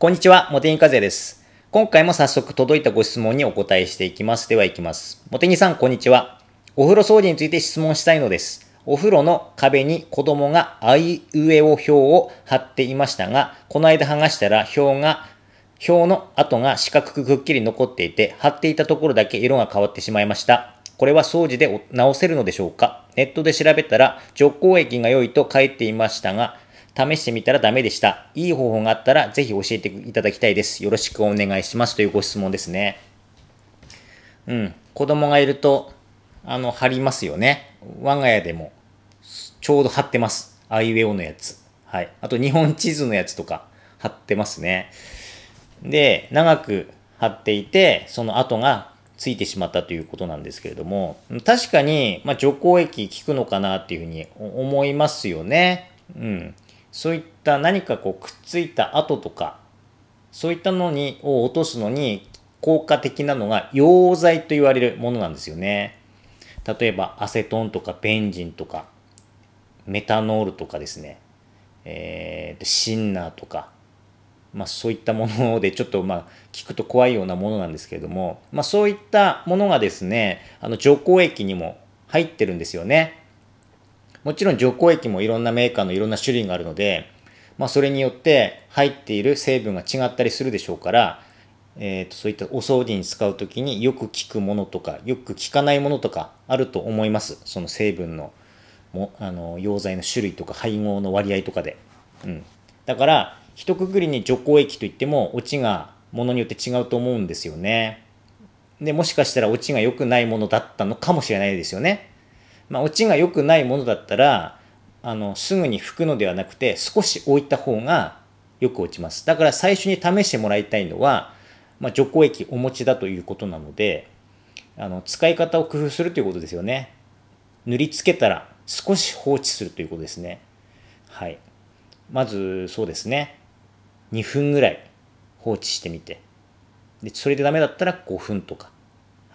こんにちは、茂木和也です。今回も早速届いたご質問にお答えしていきます。では行きます。茂木さん、こんにちは。お風呂掃除について質問したいのです。お風呂の壁に子供があいうえお表を貼っていましたが、この間剥がしたら表が、表の跡が四角くくっきり残っていて、貼っていたところだけ色が変わってしまいました。これは掃除で直せるのでしょうか？ネットで調べたら除光液が良いと書いていましたが、試してみたらダメでした。いい方法があったらぜひ教えていただきたいです。よろしくお願いします。というご質問ですね。うん。子供がいると、あの、貼りますよね。我が家でも、ちょうど貼ってます。あいうえおのやつ。はい。あと、日本地図のやつとか貼ってますね。で、長く貼っていて、その跡がついてしまったということなんですけれども、確かに、まあ、除光液効くのかなっていうふうに思いますよね。うん。そういった何かこうくっついた跡とか、そういったのにを落とすのに効果的なのが溶剤と言われるものなんですよね。例えばアセトンとかベンジンとか、メタノールとかですね、えー、シンナーとか、まあそういったものでちょっとまあ聞くと怖いようなものなんですけれども、まあそういったものがですね、あの除光液にも入ってるんですよね。もちろん除光液もいろんなメーカーのいろんな種類があるので、まあ、それによって入っている成分が違ったりするでしょうから、えー、とそういったお掃除に使う時によく効くものとかよく効かないものとかあると思います。その成分のもあの溶剤の種類とか配合の割合とかで、うん、だから一括りに除光液といってもオチがものによって違うと思うんですよね。でもしかしたらオチが良くないものだったのかもしれないですよね。まあ、オチが良くないものだったら、あの、すぐに拭くのではなくて、少し置いた方がよく落ちます。だから最初に試してもらいたいのは、まあ、除光液お持ちだということなので、あの、使い方を工夫するということですよね。塗りつけたら少し放置するということですね。はい。まず、そうですね。2分ぐらい放置してみて。で、それでダメだったら5分とか。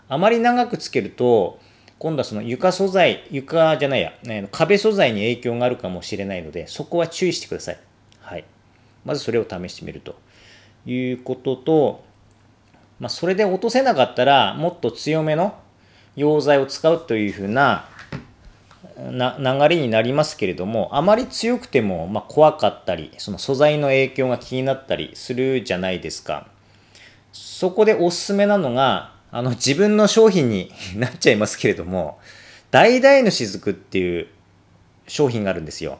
あまり長くつけると、今度はその床素材、床じゃないや、ね、壁素材に影響があるかもしれないので、そこは注意してください。はい。まずそれを試してみるということと、まあ、それで落とせなかったら、もっと強めの溶剤を使うというふうなな流れになりますけれども、あまり強くても、まあ、怖かったり、その素材の影響が気になったりするじゃないですか。そこでおすすめなのが、あの自分の商品になっちゃいますけれども、橙の雫っていう商品があるんですよ。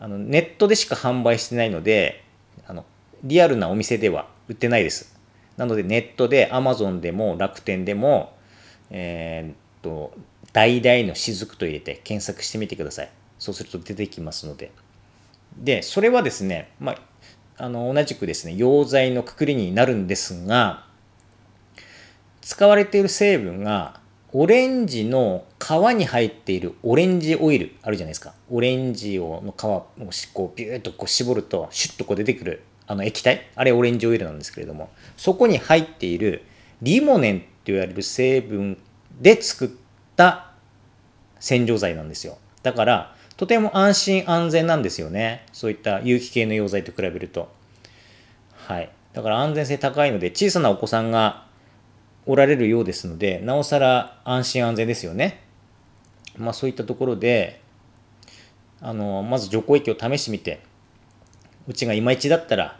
あのネットでしか販売してないので、あのリアルなお店では売ってないです。なのでネットで Amazon でも楽天でも、えー、っと、橙の雫と入れて検索してみてください。そうすると出てきますので。で、それはですね、まあ、あの同じくですね、溶剤のくくりになるんですが、使われている成分がオレンジの皮に入っているオレンジオイルあるじゃないですか。オレンジをの皮をこうビューッとこう絞るとシュッとこう出てくるあの液体。あれオレンジオイルなんですけれども。そこに入っているリモネンと言われる成分で作った洗浄剤なんですよ。だからとても安心安全なんですよね。そういった有機系の溶剤と比べると。はい。だから安全性高いので小さなお子さんがおられるようですので、なおさら安心安全ですよね。まあそういったところで、あの、まず除光液を試してみて、うちがいまいちだったら、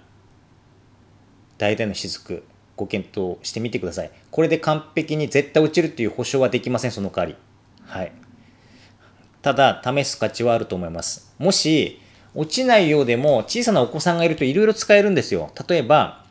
大体の雫、ご検討してみてください。これで完璧に絶対落ちるっていう保証はできません、その代わり。はい。ただ、試す価値はあると思います。もし、落ちないようでも、小さなお子さんがいるといろいろ使えるんですよ。例えば、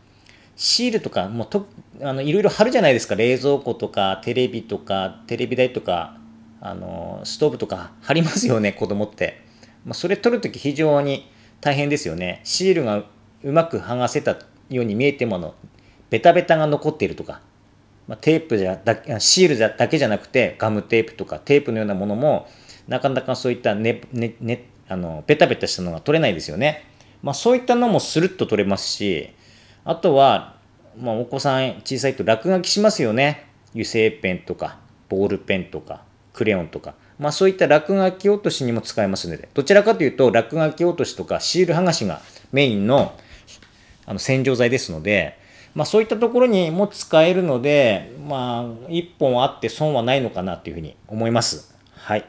シールとか、もうと、あの、いろいろ貼るじゃないですか。冷蔵庫とか、テレビとか、テレビ台とか、あの、ストーブとか貼りますよね、子供って。まあ、それ取るとき非常に大変ですよね。シールがうまく剥がせたように見えてもの、ベタベタが残っているとか、まあ、テープじゃだシールだけじゃなくて、ガムテープとかテープのようなものも、なかなかそういったね、ね、ね、あの、ベタベタしたのが取れないですよね。まあ、そういったのもスルッと取れますし、あとは、まあ、お子さん小さいと落書きしますよね。油性ペンとか、ボールペンとか、クレヨンとか。まあそういった落書き落としにも使えますので、どちらかというと落書き落としとかシール剥がしがメインのあの洗浄剤ですので、まあそういったところにも使えるので、まあ一本あって損はないのかなというふうに思います。はい。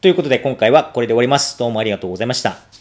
ということで今回はこれで終わります。どうもありがとうございました。